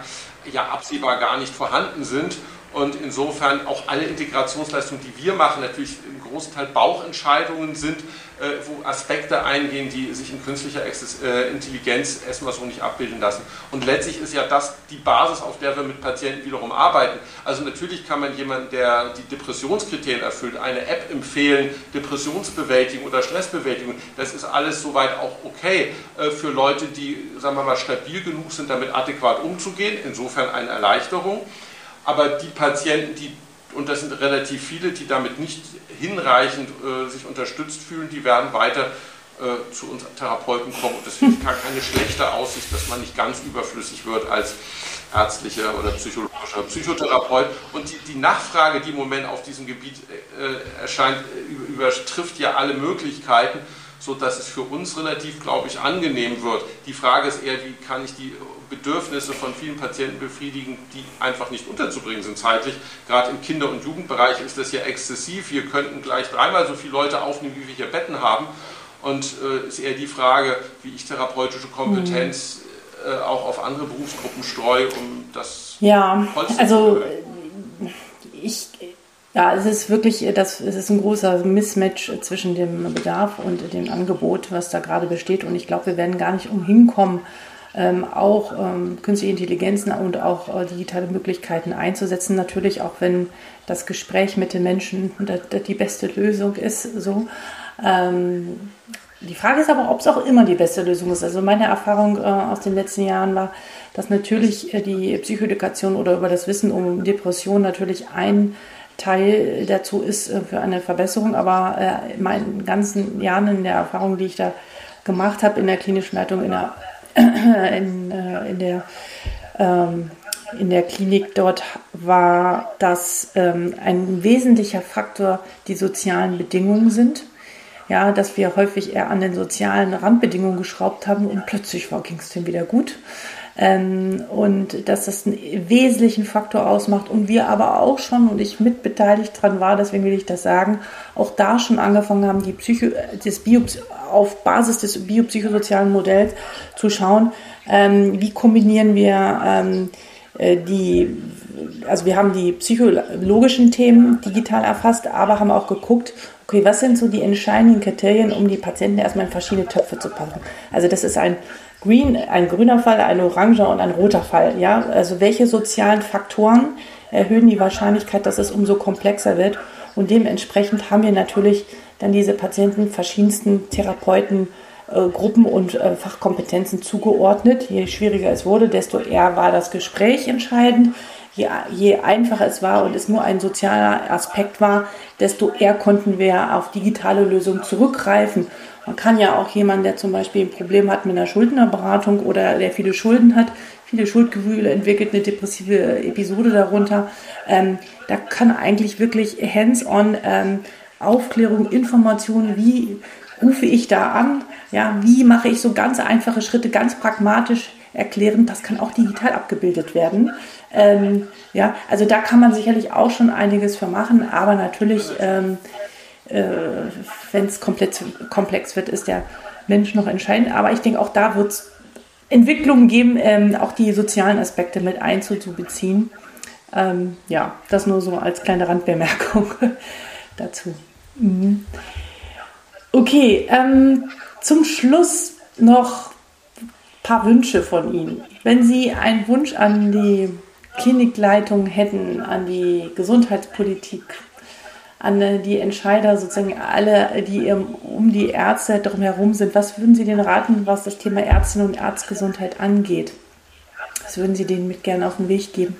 ja absehbar gar nicht vorhanden sind und insofern auch alle Integrationsleistungen, die wir machen, natürlich im großen Teil Bauchentscheidungen sind, äh, wo Aspekte eingehen, die sich in künstlicher äh, Intelligenz erstmal so nicht abbilden lassen. Und letztlich ist ja das die Basis, auf der wir mit Patienten wiederum arbeiten. Also natürlich kann man jemanden, der die Depressionskriterien erfüllt, eine App empfehlen, Depressionsbewältigung oder Stressbewältigung. Das ist alles soweit auch okay äh, für Leute, die, sagen wir mal, stabil genug sind, damit adäquat umzugehen. Insofern eine Erleichterung. Aber die Patienten, die, und das sind relativ viele, die damit nicht hinreichend äh, sich unterstützt fühlen, die werden weiter äh, zu uns Therapeuten kommen. Und das finde ich gar keine schlechte Aussicht, dass man nicht ganz überflüssig wird als ärztlicher oder psychologischer Psychotherapeut. Und die, die Nachfrage, die im Moment auf diesem Gebiet äh, erscheint, äh, übertrifft ja alle Möglichkeiten sodass es für uns relativ, glaube ich, angenehm wird. Die Frage ist eher, wie kann ich die Bedürfnisse von vielen Patienten befriedigen, die einfach nicht unterzubringen sind zeitlich. Gerade im Kinder- und Jugendbereich ist das ja exzessiv. Wir könnten gleich dreimal so viele Leute aufnehmen, wie wir hier Betten haben. Und äh, ist eher die Frage, wie ich therapeutische Kompetenz äh, auch auf andere Berufsgruppen streue, um das ja, also ich ja, es ist wirklich, das, es ist ein großer Mismatch zwischen dem Bedarf und dem Angebot, was da gerade besteht. Und ich glaube, wir werden gar nicht umhin kommen, ähm, auch ähm, künstliche Intelligenzen und auch äh, digitale Möglichkeiten einzusetzen. Natürlich auch, wenn das Gespräch mit den Menschen die beste Lösung ist. So. Ähm, die Frage ist aber, ob es auch immer die beste Lösung ist. Also meine Erfahrung äh, aus den letzten Jahren war, dass natürlich äh, die Psychoedukation oder über das Wissen um Depression natürlich ein Teil dazu ist äh, für eine Verbesserung. Aber äh, in meinen ganzen Jahren in der Erfahrung, die ich da gemacht habe in der klinischen Leitung, in der, in, äh, in der ähm, in der Klinik dort war, dass ähm, ein wesentlicher Faktor die sozialen Bedingungen sind. Ja, dass wir häufig eher an den sozialen Randbedingungen geschraubt haben und plötzlich ging es dem wieder gut. Ähm, und dass das einen wesentlichen Faktor ausmacht und wir aber auch schon und ich mitbeteiligt dran war, deswegen will ich das sagen, auch da schon angefangen haben, die Psycho, das Bio, auf Basis des biopsychosozialen Modells zu schauen, ähm, wie kombinieren wir ähm, äh, die, also wir haben die psychologischen Themen digital erfasst, aber haben auch geguckt, okay, was sind so die entscheidenden Kriterien, um die Patienten erstmal in verschiedene Töpfe zu packen. Also das ist ein Green, ein grüner Fall, ein oranger und ein roter Fall. Ja? Also welche sozialen Faktoren erhöhen die Wahrscheinlichkeit, dass es umso komplexer wird? Und dementsprechend haben wir natürlich dann diese Patienten verschiedensten Therapeuten, äh, Gruppen und äh, Fachkompetenzen zugeordnet. Je schwieriger es wurde, desto eher war das Gespräch entscheidend. Je, je einfacher es war und es nur ein sozialer Aspekt war, desto eher konnten wir auf digitale Lösungen zurückgreifen man kann ja auch jemanden, der zum Beispiel ein Problem hat mit einer Schuldnerberatung oder der viele Schulden hat, viele Schuldgefühle entwickelt, eine depressive Episode darunter, ähm, da kann eigentlich wirklich hands-on ähm, Aufklärung, Informationen, wie rufe ich da an, Ja, wie mache ich so ganz einfache Schritte ganz pragmatisch erklären? Das kann auch digital abgebildet werden. Ähm, ja, also da kann man sicherlich auch schon einiges für machen, aber natürlich, ähm, äh, wenn es komplex wird, ist der Mensch noch entscheidend. Aber ich denke, auch da wird es Entwicklungen geben, ähm, auch die sozialen Aspekte mit einzubeziehen. Ähm, ja, das nur so als kleine Randbemerkung [LAUGHS] dazu. Mhm. Okay, ähm, zum Schluss noch ein paar Wünsche von Ihnen. Wenn Sie einen Wunsch an die Klinikleitung hätten, an die Gesundheitspolitik, an die Entscheider, sozusagen alle, die um die Ärzte drumherum sind, was würden Sie denen raten, was das Thema Ärztinnen und Arztgesundheit angeht? Was würden Sie denen mit gerne auf den Weg geben?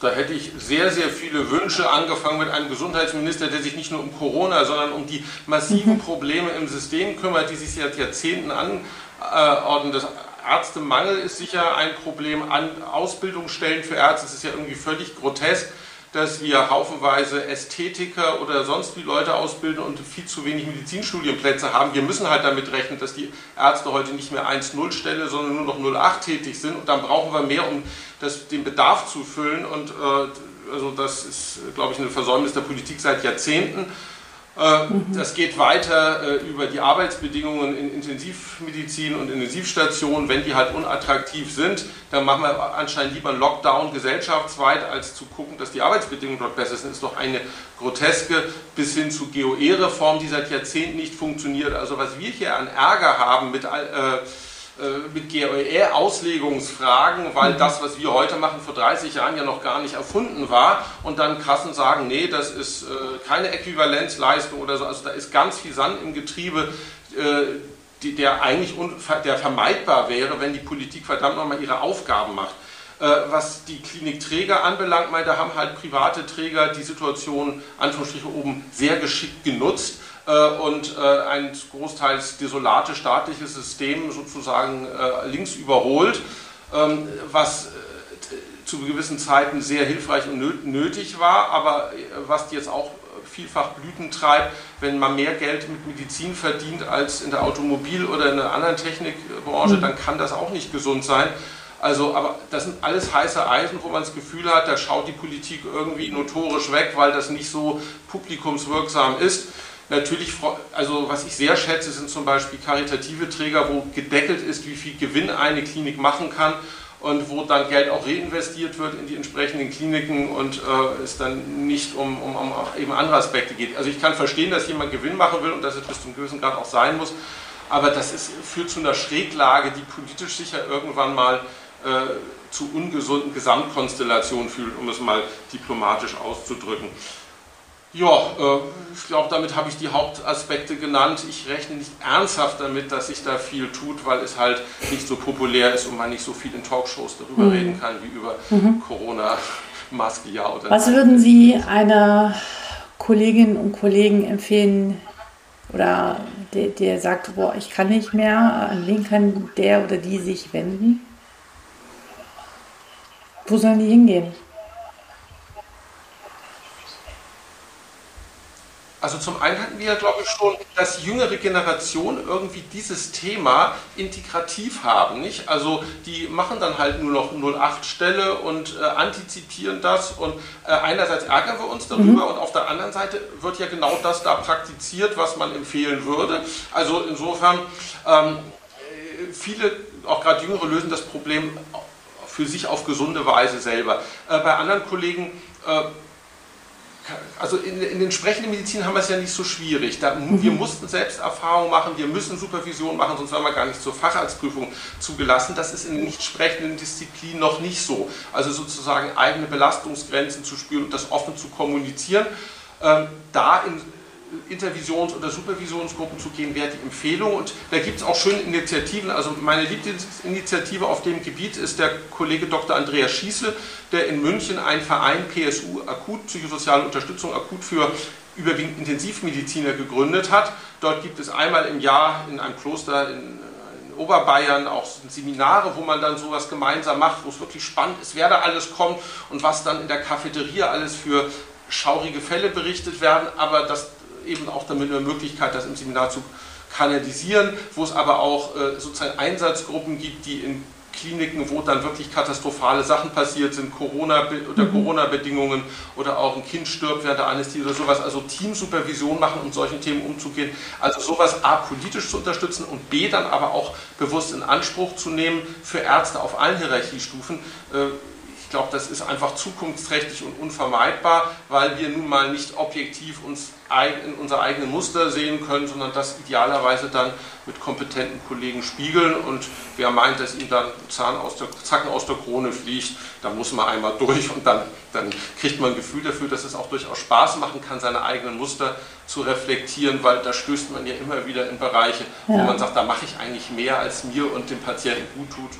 Da hätte ich sehr, sehr viele Wünsche, angefangen mit einem Gesundheitsminister, der sich nicht nur um Corona, sondern um die massiven mhm. Probleme im System kümmert, die sich seit Jahrzehnten anordnen. Das Ärztemangel ist sicher ein Problem. An Ausbildungsstellen für Ärzte ist es ja irgendwie völlig grotesk dass wir haufenweise Ästhetiker oder sonst wie Leute ausbilden und viel zu wenig Medizinstudienplätze haben. Wir müssen halt damit rechnen, dass die Ärzte heute nicht mehr 1-0 Stelle, sondern nur noch 0,8 tätig sind. Und dann brauchen wir mehr, um das, den Bedarf zu füllen. Und äh, also das ist, glaube ich, eine Versäumnis der Politik seit Jahrzehnten. Mhm. Das geht weiter äh, über die Arbeitsbedingungen in Intensivmedizin und Intensivstationen. Wenn die halt unattraktiv sind, dann machen wir anscheinend lieber einen Lockdown gesellschaftsweit, als zu gucken, dass die Arbeitsbedingungen dort besser sind. Das ist doch eine groteske bis hin zu GOE-Reform, die seit Jahrzehnten nicht funktioniert. Also was wir hier an Ärger haben mit äh, äh, mit GOE-Auslegungsfragen, weil mhm. das, was wir heute machen, vor 30 Jahren ja noch gar nicht erfunden war und dann Kassen sagen, nee, das ist äh, keine Äquivalenzleistung oder so. Also da ist ganz viel Sand im Getriebe, äh, der eigentlich der vermeidbar wäre, wenn die Politik verdammt nochmal ihre Aufgaben macht. Was die Klinikträger anbelangt, da haben halt private Träger die Situation, Anführungsstriche oben, sehr geschickt genutzt äh, und äh, ein großteils desolate staatliches System sozusagen äh, links überholt, ähm, was zu gewissen Zeiten sehr hilfreich und nötig war, aber was jetzt auch vielfach Blüten treibt, wenn man mehr Geld mit Medizin verdient als in der Automobil- oder in einer anderen Technikbranche, mhm. dann kann das auch nicht gesund sein. Also, aber das sind alles heiße Eisen, wo man das Gefühl hat, da schaut die Politik irgendwie notorisch weg, weil das nicht so publikumswirksam ist. Natürlich, also was ich sehr schätze, sind zum Beispiel karitative Träger, wo gedeckelt ist, wie viel Gewinn eine Klinik machen kann und wo dann Geld auch reinvestiert wird in die entsprechenden Kliniken und äh, es dann nicht um, um, um, eben andere Aspekte geht. Also ich kann verstehen, dass jemand Gewinn machen will und dass es bis zum gewissen Grad auch sein muss, aber das ist, führt zu einer Schräglage, die politisch sicher irgendwann mal äh, zu ungesunden Gesamtkonstellationen führt, um es mal diplomatisch auszudrücken. Ja, äh, ich glaube, damit habe ich die Hauptaspekte genannt. Ich rechne nicht ernsthaft damit, dass sich da viel tut, weil es halt nicht so populär ist und man nicht so viel in Talkshows darüber mhm. reden kann wie über mhm. Corona, Maske, ja oder Was nein. würden Sie einer Kolleginnen und Kollegen empfehlen oder der, der sagt, boah, ich kann nicht mehr, an wen kann der oder die sich wenden? Wo sollen die hingehen? Also zum einen hatten wir ja, glaube ich, schon, dass jüngere Generationen irgendwie dieses Thema integrativ haben. Nicht? Also die machen dann halt nur noch 08-Stelle und äh, antizipieren das und äh, einerseits ärgern wir uns darüber mhm. und auf der anderen Seite wird ja genau das da praktiziert, was man empfehlen würde. Also insofern, ähm, viele, auch gerade Jüngere, lösen das Problem für sich auf gesunde Weise selber. Äh, bei anderen Kollegen äh, also in, in den sprechenden Medizin haben wir es ja nicht so schwierig. Da, mhm. Wir mussten selbst Erfahrung machen, wir müssen Supervision machen, sonst wären wir gar nicht zur Facharztprüfung zugelassen. Das ist in nicht sprechenden Disziplinen noch nicht so. Also sozusagen eigene Belastungsgrenzen zu spüren und das offen zu kommunizieren. Ähm, da in, Intervisions- oder Supervisionsgruppen zu gehen, wäre die Empfehlung. Und da gibt es auch schöne Initiativen. Also meine Lieblingsinitiative auf dem Gebiet ist der Kollege Dr. Andreas Schießle, der in München einen Verein PSU Akut, Psychosoziale Unterstützung Akut für überwiegend Intensivmediziner gegründet hat. Dort gibt es einmal im Jahr in einem Kloster in, Oberbayern auch Seminare, wo man dann sowas gemeinsam macht, wo es wirklich spannend ist, wer da alles kommt und was dann in der Cafeteria alles für schaurige Fälle berichtet werden, aber das eben auch damit eine Möglichkeit, das im Seminar zu kanalisieren, wo es aber auch äh, sozusagen Einsatzgruppen gibt, die in Kliniken, wo dann wirklich katastrophale Sachen passiert sind, Corona oder mhm. Corona-Bedingungen oder auch ein Kind stirbt während der Anästhesie oder sowas, also Teamsupervision machen, um solchen Themen umzugehen. Also sowas A, politisch zu unterstützen und B, dann aber auch bewusst in Anspruch zu nehmen für Ärzte auf allen Hierarchiestufen. Äh, ich glaube, das ist einfach zukunftsträchtig und unvermeidbar, weil wir nun mal nicht objektiv uns in unser eigenen Muster sehen können, sondern das idealerweise dann mit kompetenten Kollegen spiegeln. Und wer meint, dass ihm dann Zahn aus der, Zacken aus der Krone fliegt, da muss man einmal [LAUGHS] durch und dann, dann kriegt man ein Gefühl dafür, dass es auch durchaus Spaß machen kann, seine eigenen Muster zu reflektieren, weil da stößt man ja immer wieder in Bereiche, ja. wo man sagt, da mache ich eigentlich mehr, als mir und dem Patienten gut tut.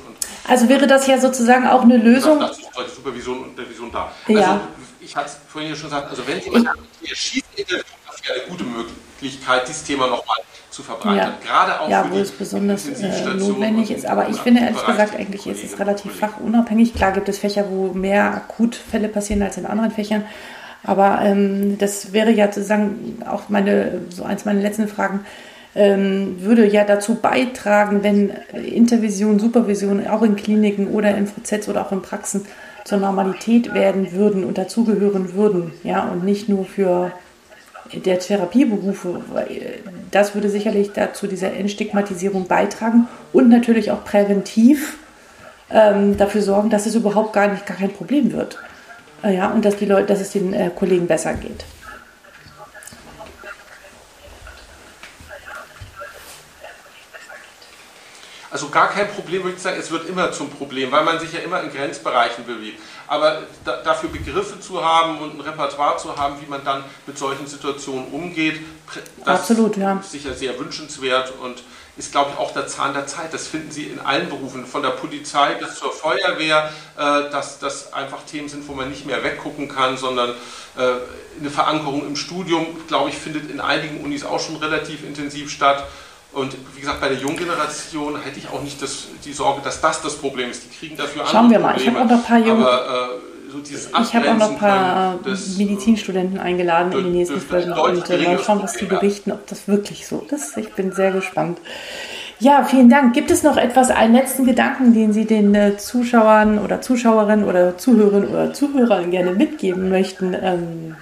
Also wäre das ja sozusagen auch eine Lösung? Dazu ist Supervision und Revision da. Ja. Also ich hatte es vorhin ja schon gesagt, also wenn Sie mal schießen, eine gute Möglichkeit, dieses Thema nochmal zu verbreitern. Ja, Gerade auch ja wo es besonders äh, notwendig ist. Aber ich finde ehrlich gesagt, eigentlich ist es relativ fachunabhängig. Klar gibt es Fächer, wo mehr Akutfälle passieren als in anderen Fächern. Aber ähm, das wäre ja sozusagen auch meine, so eins meiner letzten Fragen, ähm, würde ja dazu beitragen, wenn Intervision, Supervision auch in Kliniken oder in VZs oder auch in Praxen zur Normalität werden würden und dazugehören würden, ja, und nicht nur für der Therapieberufe, das würde sicherlich dazu dieser Entstigmatisierung beitragen und natürlich auch präventiv ähm, dafür sorgen, dass es überhaupt gar nicht gar kein Problem wird. Äh, ja, und dass die Leute, dass es den äh, Kollegen besser geht. Also gar kein Problem, würde ich sagen, es wird immer zum Problem, weil man sich ja immer in Grenzbereichen bewegt. Aber da, dafür Begriffe zu haben und ein Repertoire zu haben, wie man dann mit solchen Situationen umgeht, das Absolut, ja. ist sicher sehr wünschenswert und ist, glaube ich, auch der Zahn der Zeit. Das finden Sie in allen Berufen, von der Polizei bis zur Feuerwehr, äh, dass das einfach Themen sind, wo man nicht mehr weggucken kann, sondern äh, eine Verankerung im Studium, glaube ich, findet in einigen Unis auch schon relativ intensiv statt. Und wie gesagt, bei der jungen Generation hätte ich auch nicht das, die Sorge, dass das das Problem ist. Die kriegen dafür Schauen andere wir mal, Probleme. ich habe auch noch ein paar junge. Aber, äh, so ich habe auch noch ein paar Medizinstudenten eingeladen in die nächsten Folgen und äh, mal schauen, was die berichten, ob das wirklich so ist. Ich bin sehr gespannt. Ja, vielen Dank. Gibt es noch etwas, einen letzten Gedanken, den Sie den äh, Zuschauern oder Zuschauerinnen oder Zuhörern oder Zuhörern gerne mitgeben möchten, ähm,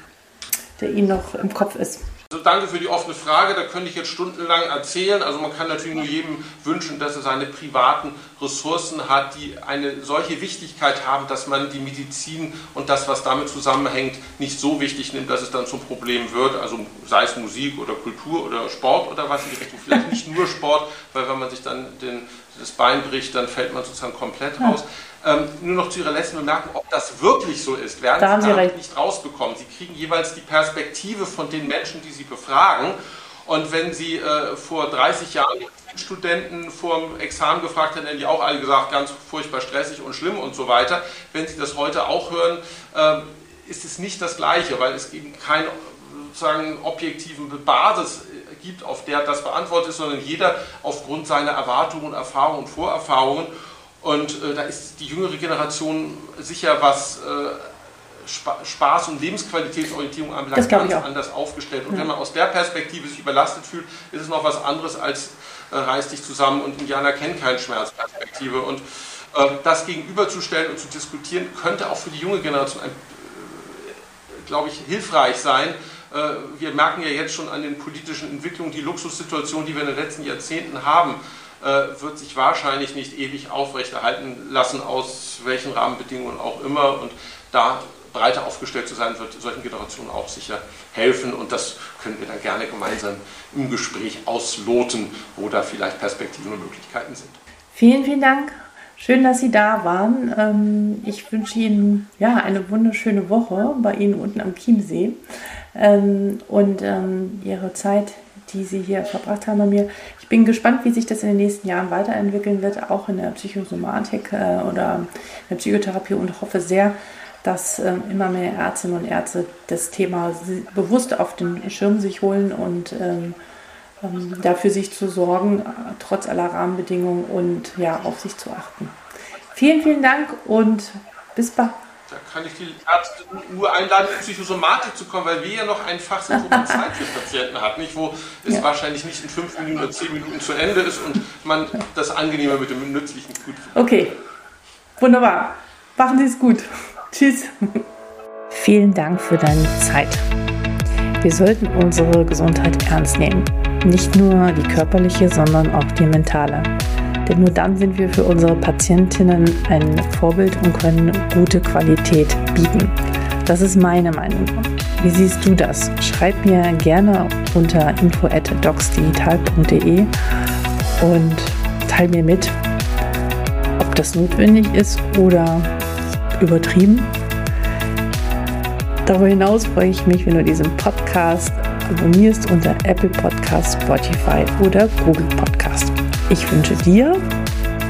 der Ihnen noch im Kopf ist? Also danke für die offene Frage, da könnte ich jetzt stundenlang erzählen. Also man kann natürlich nur jedem wünschen, dass er seine privaten Ressourcen hat, die eine solche Wichtigkeit haben, dass man die Medizin und das, was damit zusammenhängt, nicht so wichtig nimmt, dass es dann zum Problem wird. Also sei es Musik oder Kultur oder Sport oder was in die Richtung. Vielleicht nicht nur Sport, weil wenn man sich dann den, das Bein bricht, dann fällt man sozusagen komplett raus. Ähm, nur noch zu Ihrer letzten Bemerkung, ob das wirklich so ist, werden da Sie damit nicht rausbekommen. Sie kriegen jeweils die Perspektive von den Menschen, die Sie befragen. Und wenn Sie äh, vor 30 Jahren Studenten vor dem Examen gefragt hätten, hätten die auch alle gesagt, ganz furchtbar stressig und schlimm und so weiter. Wenn Sie das heute auch hören, äh, ist es nicht das Gleiche, weil es eben keine sozusagen objektiven Basis gibt, auf der das beantwortet ist, sondern jeder aufgrund seiner Erwartungen, Erfahrungen und Vorerfahrungen und äh, da ist die jüngere Generation sicher, was äh, Spa Spaß und Lebensqualitätsorientierung anbelangt, ganz anders aufgestellt. Und ja. wenn man aus der Perspektive sich überlastet fühlt, ist es noch was anderes als äh, reiß dich zusammen und Indianer kennen keinen Schmerzperspektive. Und äh, das gegenüberzustellen und zu diskutieren, könnte auch für die junge Generation, äh, glaube ich, hilfreich sein. Äh, wir merken ja jetzt schon an den politischen Entwicklungen die Luxussituation, die wir in den letzten Jahrzehnten haben wird sich wahrscheinlich nicht ewig aufrechterhalten lassen, aus welchen Rahmenbedingungen auch immer. Und da breiter aufgestellt zu sein, wird solchen Generationen auch sicher helfen. Und das können wir dann gerne gemeinsam im Gespräch ausloten, wo da vielleicht Perspektiven und Möglichkeiten sind. Vielen, vielen Dank. Schön, dass Sie da waren. Ähm, ich wünsche Ihnen ja, eine wunderschöne Woche bei Ihnen unten am Chiemsee. Ähm, und ähm, Ihre Zeit die Sie hier verbracht haben bei mir. Ich bin gespannt, wie sich das in den nächsten Jahren weiterentwickeln wird, auch in der Psychosomatik äh, oder in der Psychotherapie und hoffe sehr, dass äh, immer mehr Ärztinnen und Ärzte das Thema bewusst auf den Schirm sich holen und ähm, ähm, dafür sich zu sorgen, trotz aller Rahmenbedingungen und ja, auf sich zu achten. Vielen, vielen Dank und bis, Da kann ich die Ärzte nur einladen, in Psychosomatik zu kommen, weil wir ja noch ein Fach sind, wo man [LAUGHS] Zeit für Patienten hat, nicht? wo es ja. wahrscheinlich nicht in fünf Minuten oder zehn Minuten zu Ende ist und man das angenehmer mit dem Nützlichen gut findet. Okay, wunderbar. Machen Sie es gut. [LAUGHS] Tschüss. Vielen Dank für deine Zeit. Wir sollten unsere Gesundheit ernst nehmen. Nicht nur die körperliche, sondern auch die mentale. Denn nur dann sind wir für unsere Patientinnen ein Vorbild und können gute Qualität bieten. Das ist meine Meinung. Wie siehst du das? Schreib mir gerne unter info@docsdigital.de und teil mir mit, ob das notwendig ist oder übertrieben. Darüber hinaus freue ich mich, wenn du diesen Podcast abonnierst unter Apple Podcast, Spotify oder Google Podcast. Ich wünsche dir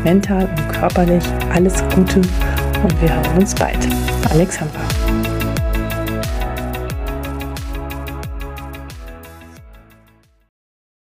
mental und körperlich alles Gute und wir hören uns bald. Alexandra.